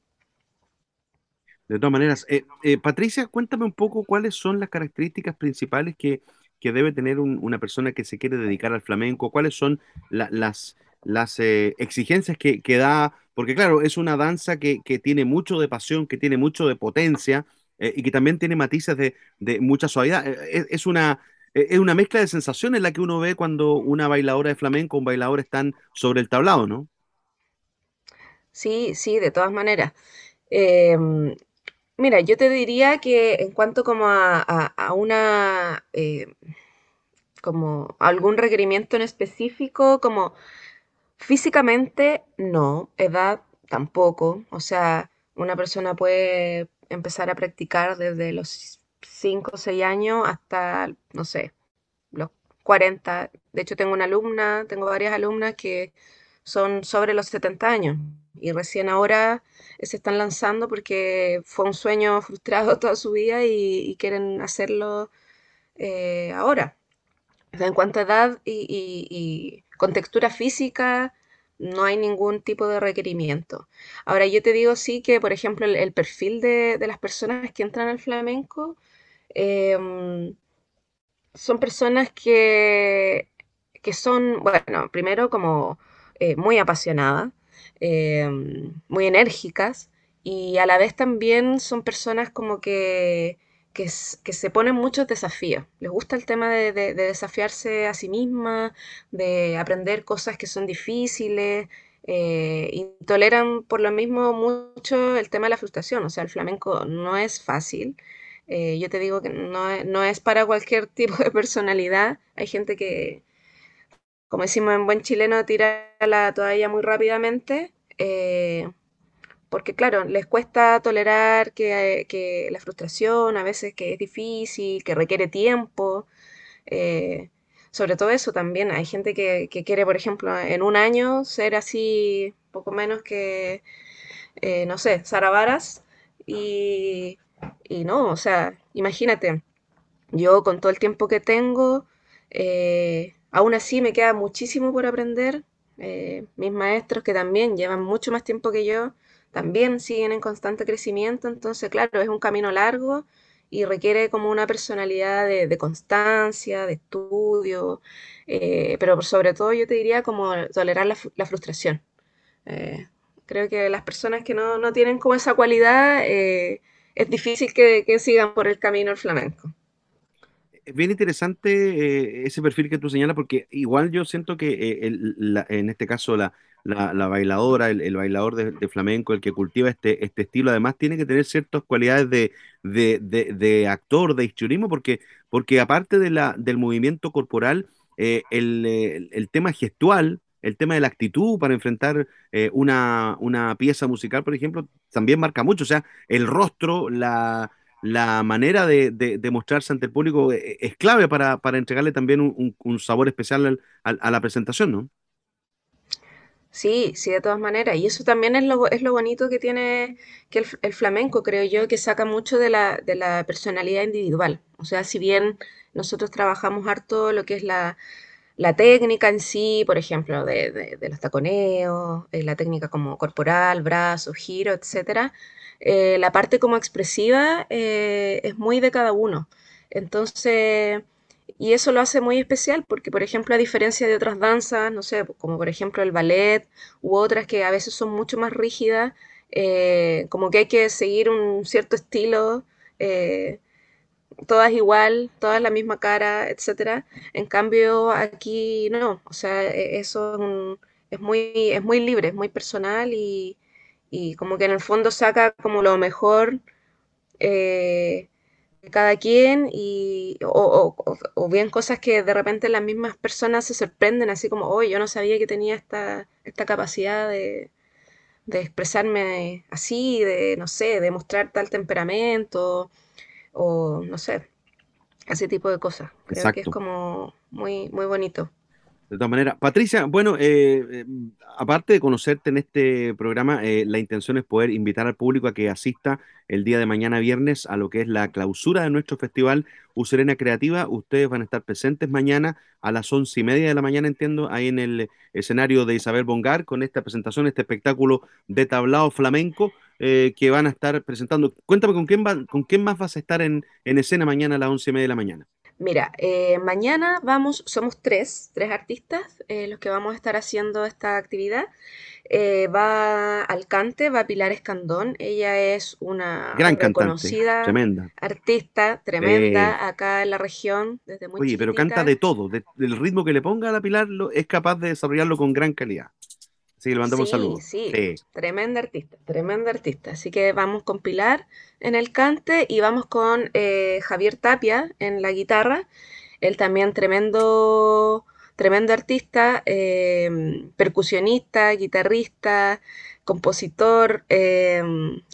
De todas maneras, eh, eh, Patricia, cuéntame un poco cuáles son las características principales que, que debe tener una persona que se quiere dedicar al flamenco, cuáles son las, las exigencias que, que, da, porque claro, es una danza que, que, tiene mucho de pasión, que tiene mucho de potencia y que también tiene matices de, de mucha suavidad. Es, es, una, es una mezcla de sensaciones la que uno ve cuando una bailadora de flamenco, un bailador están sobre el tablado, ¿no?
Sí, sí, de todas maneras. Em, Mira, yo te diría que en cuanto como a, una, eh, como algún requerimiento en específico, como físicamente, no, edad tampoco. O sea, una persona puede empezar a practicar desde los 5 o 6 años hasta, no sé, los 40. De hecho, tengo una alumna, tengo varias alumnas que son sobre los 70 años y recién ahora se están lanzando porque fue un sueño frustrado toda su vida y, quieren hacerlo eh, ahora. En cuanto a edad y, textura física, no hay ningún tipo de requerimiento. Ahora, yo te digo sí que, por ejemplo, el, perfil de, las personas que entran al flamenco em, son personas que, que son, bueno, primero como eh, muy apasionadas, em, muy enérgicas y a la vez también son personas como que, que, se ponen muchos desafíos. Les gusta el tema de, desafiarse a sí misma, de aprender cosas que son difíciles. Eh, y toleran por lo mismo mucho el tema de la frustración. O sea, el flamenco no es fácil. Eh, yo te digo que no, no es para cualquier tipo de personalidad. Hay gente que, como decimos en buen chileno, tira la toalla muy rápidamente, eh, porque claro, les cuesta tolerar que, la frustración a veces que es difícil, que requiere tiempo. Eh, sobre todo eso también, hay gente que, quiere, por ejemplo, en un año ser así, poco menos que, eh, no sé, Varas y, y no, o sea, imagínate, yo con todo el tiempo que tengo, Aún así me queda muchísimo por aprender. Eh, mis maestros que también llevan mucho más tiempo que yo, también siguen en constante crecimiento. Entonces, claro, es un camino largo y requiere como una personalidad de, constancia, de estudio, eh, pero sobre todo yo te diría como tolerar la, frustración. Eh, creo que las personas que no, tienen como esa cualidad, es difícil que, que sigan por el camino del flamenco
bien interesante eh, ese perfil que tú señalas, porque igual yo siento que eh, en este caso la, la, bailadora, el, bailador de, flamenco, el que cultiva este, este estilo, además tiene que tener ciertas cualidades de, de, actor, de histrionismo, porque, porque aparte de la, del movimiento corporal, eh, el, tema gestual, el tema de la actitud para enfrentar una, una pieza musical, por ejemplo, también marca mucho. O sea, el rostro, la, la manera de, de, mostrarse ante el público eh, es clave para, entregarle también un, sabor especial a la presentación, ¿no?
Sí, sí, de todas maneras. Y eso también es lo, es lo bonito que tiene que el, flamenco, creo yo, que saca mucho de la, de la personalidad individual. O sea, si bien nosotros trabajamos harto lo que es la, técnica en sí, por ejemplo, de, de los taconeos, eh, la técnica como corporal, brazo, giro, etcétera, eh, la parte como expresiva eh, es muy de cada uno. Entonces, y eso lo hace muy especial porque, por ejemplo, a diferencia de otras danzas, no sé, como por ejemplo el ballet u otras que a veces son mucho más rígidas, eh, como que hay que seguir un cierto estilo, todas igual, todas la misma cara, etc. En cambio, aquí no, o sea, e-, eso es, muy, es muy libre, es muy personal y, y como que en el fondo saca como lo mejor eh, cada quien y, o, bien cosas que de repente las mismas personas se sorprenden, así como, oh, yo no sabía que tenía esta, esta capacidad de, expresarme así, de, no sé, de mostrar tal temperamento, o no sé, ese tipo de cosas. Creo que es como muy, muy bonito.
De todas maneras, Patricia, bueno, eh, eh, aparte de conocerte en este programa, eh, la intención es poder invitar al público a que asista el día de mañana viernes a lo que es la clausura de nuestro festival Userena Creativa. Ustedes van a estar presentes mañana a las once y media de la mañana, entiendo, ahí en el escenario de Isabel Bongar con esta presentación, este espectáculo de tablao flamenco que van a estar presentando. Cuéntame con quién, va, con quién más vas a estar en escena mañana a las once y media de la mañana.
Mira, eh, mañana vamos, somos tres, tres artistas eh, los que vamos a estar haciendo esta actividad. Eh, va Alcante, va Pilar Escandón, ella es una
Gran
reconocida
tremenda.
artista, tremenda, acá en la región, desde muy
Oye, pero canta de todo, del ritmo que le ponga a la Pilar, lo, es capaz de desarrollarlo con gran calidad. Que le mandamos
sí,
saludos.
Sí, sí, tremenda artista, tremenda artista. Así que vamos con Pilar en el cante y vamos con eh, Javier Tapia en la guitarra. Él también tremendo, tremendo artista, eh, percusionista, guitarrista, compositor, eh,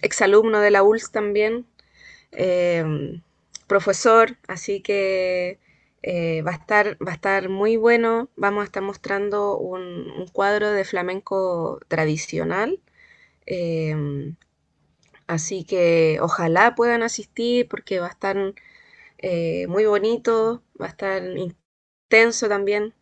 exalumno de la ULS también, eh, profesor. Así que eh, va, a estar, va a estar muy bueno. Vamos a estar mostrando un, un cuadro de flamenco tradicional. Em, así que ojalá puedan asistir porque va a estar eh, muy bonito, va a estar intenso también.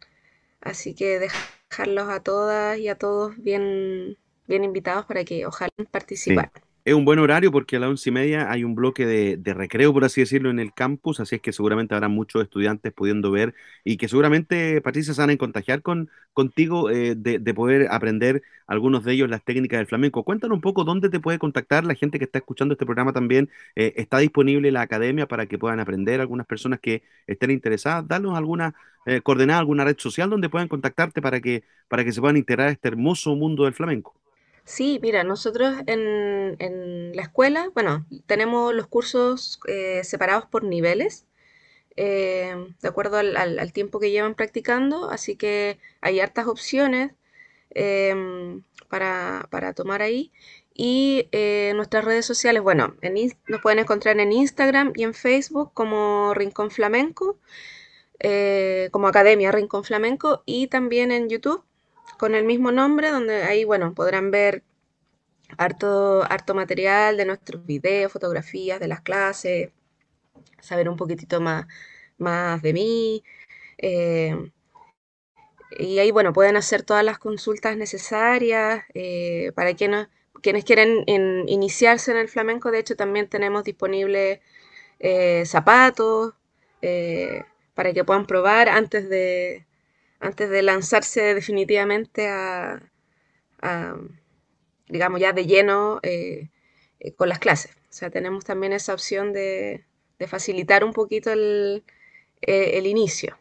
Así que dejarlos a todas y a todos bien, bien invitados para que ojalá participen.
Sí. Es un buen horario porque a las once y media hay un bloque de, recreo, por así decirlo, en el campus, así es que seguramente habrá muchos estudiantes pudiendo ver y que seguramente, Patricia, se van a contagiar con, contigo eh, de, de, poder aprender algunos de ellos las técnicas del flamenco. Cuéntanos un poco dónde te puede contactar la gente que está escuchando este programa también. Eh, ¿Está disponible la academia para que puedan aprender algunas personas que estén interesadas? Danos alguna eh, coordenada, alguna red social donde puedan contactarte para que, para que se puedan integrar a este hermoso mundo del flamenco.
Sí, mira, nosotros en, en, la escuela, bueno, tenemos los cursos eh, separados por niveles, eh, de acuerdo al, al, tiempo que llevan practicando, así que hay hartas opciones eh, para, para, tomar ahí. Y eh, nuestras redes sociales, bueno, en, nos pueden encontrar en Instagram y en Facebook como Rincón Flamenco, eh, como Academia Rincón Flamenco, y también en YouTube con el mismo nombre, donde ahí, bueno, podrán ver harto, harto material de nuestros videos, fotografías de las clases, saber un poquitito más, más de mí. Eh, y ahí, bueno, pueden hacer todas las consultas necesarias eh, para quienes, quienes quieren in, iniciarse en el flamenco. De hecho, también tenemos disponibles eh, zapatos para que puedan probar antes de, antes de lanzarse definitivamente a, digamos, ya de lleno eh, eh, con las clases. O sea, tenemos también esa opción de, facilitar un poquito eh, el, inicio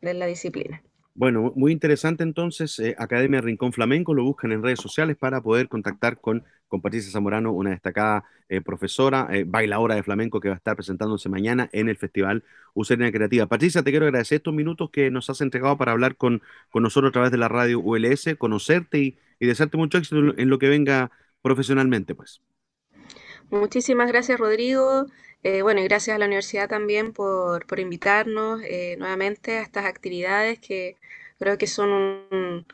de la disciplina.
Bueno, muy interesante entonces, eh, Academia Rincón Flamenco, lo buscan en redes sociales para poder contactar con, Patricia Zamorano, una destacada eh, profesora, eh, bailadora de flamenco que va a estar presentándose mañana en el Festival Userena Creativa. Patricia, te quiero agradecer estos minutos que nos has entregado para hablar con, con nosotros a través de la radio ULS, conocerte y, y desearte mucho éxito en lo que venga profesionalmente, pues.
Muchísimas gracias, Rodrigo. Eh, bueno, y gracias a la universidad también por, por invitarnos eh, nuevamente a estas actividades que creo que son un,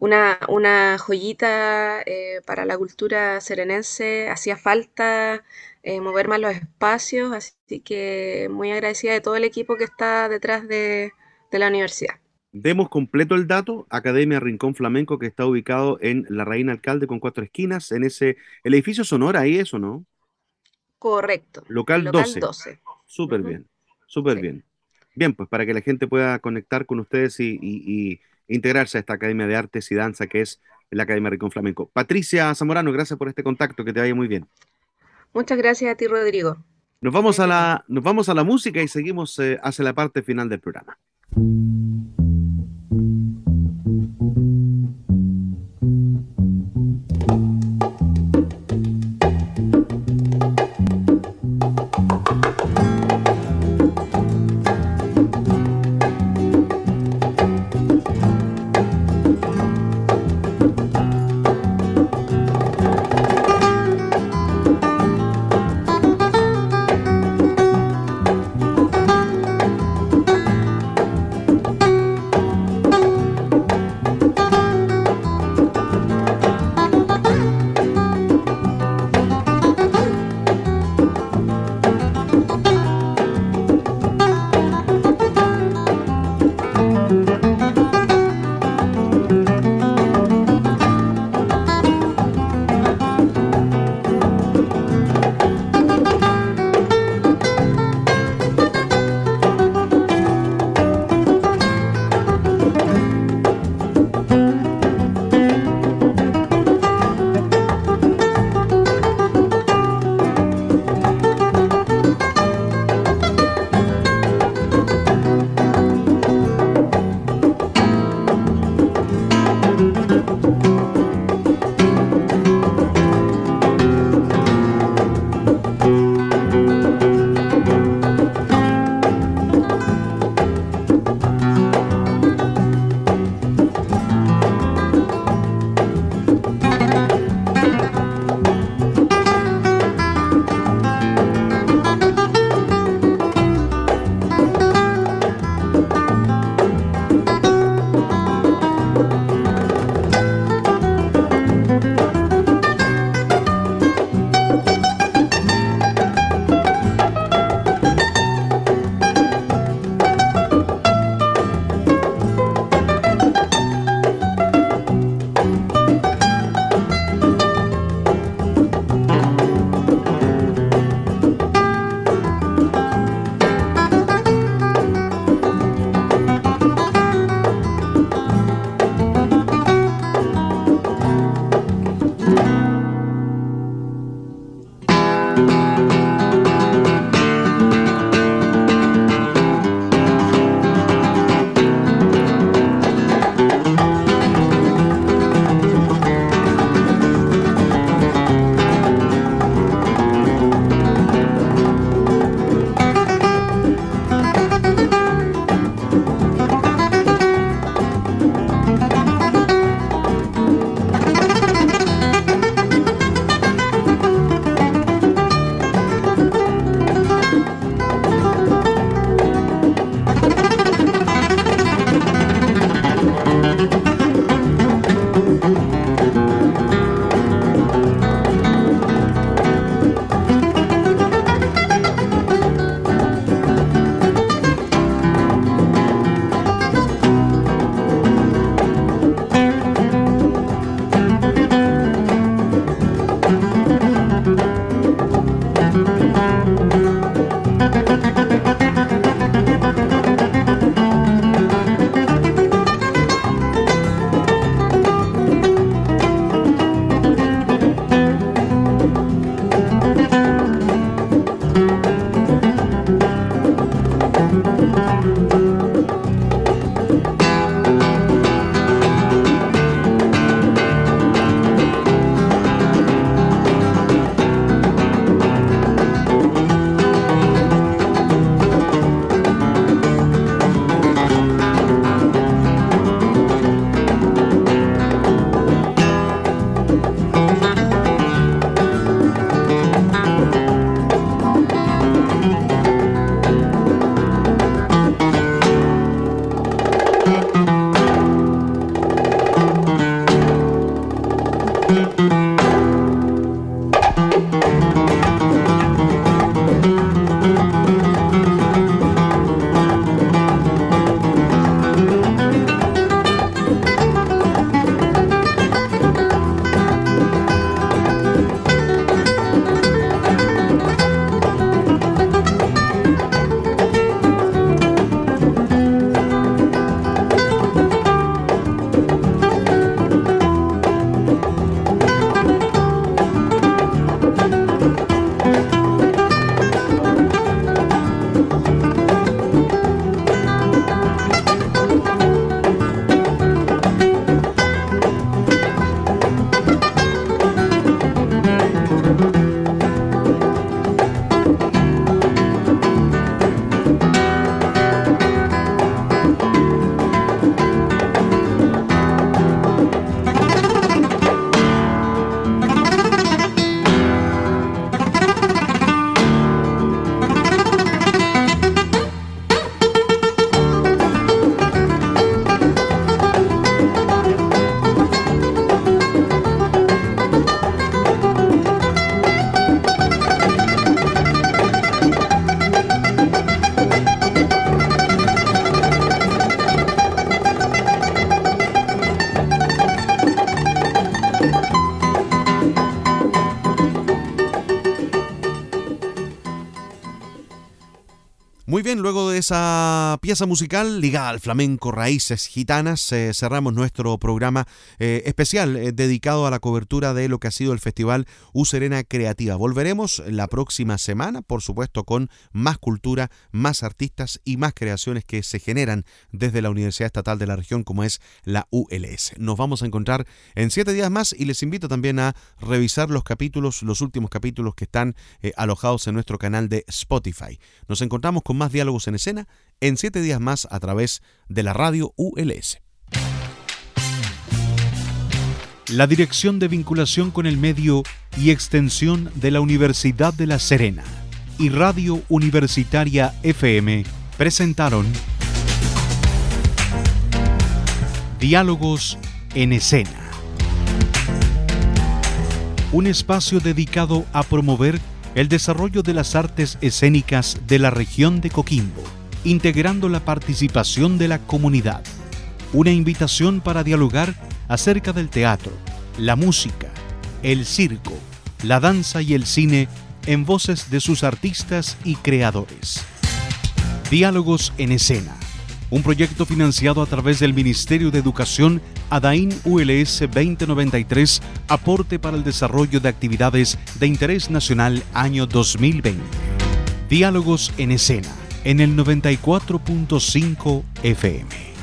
una, una, joyita eh, para la cultura serenense. Hacía falta eh, mover más los espacios, así que muy agradecida de todo el equipo que está detrás de, de la universidad.
Demos completo el dato, Academia Rincón Flamenco, que está ubicado en La Reina Alcalde con cuatro esquinas, en ese, el edificio Sonora, ahí eso, ¿no?
Correcto.
Local, Local 12. 12. Súper uh -huh. bien, súper sí. bien. Bien, pues para que la gente pueda conectar con ustedes y, y, y, integrarse a esta Academia de Artes y Danza que es la Academia Rincón Flamenco. Patricia Zamorano, gracias por este contacto, que te vaya muy bien.
Muchas gracias a ti, Rodrigo.
Nos vamos, a la, nos vamos a la música y seguimos eh, hacia la parte final del programa. Muy bien, luego de esa pieza musical ligada al flamenco Raíces Gitanas, eh, cerramos nuestro programa eh, especial eh, dedicado a la cobertura de lo que ha sido el Festival U Serena Creativa. Volveremos la próxima semana, por supuesto, con más cultura, más artistas y más creaciones que se generan desde la Universidad Estatal de la región, como es la ULS. Nos vamos a encontrar en siete días más y les invito también a revisar los capítulos, los últimos capítulos que están alojados en nuestro canal de Spotify. Nos encontramos con diálogos en escena en siete días más a través de la radio ULS.
La Dirección de Vinculación con el Medio y Extensión de la Universidad de La Serena y Radio Universitaria FM presentaron Diálogos en Escena. Un espacio dedicado a promover el desarrollo de las artes escénicas de la región de Coquimbo, integrando la participación de la comunidad. Una invitación para dialogar acerca del teatro, la música, el circo, la danza y el cine en voces de sus artistas y creadores. Diálogos en escena un proyecto financiado a través del Ministerio de Educación ADAIN ULS 2093, aporte para el desarrollo de actividades de interés nacional año 2020. Diálogos en escena, en el 94.5 FM.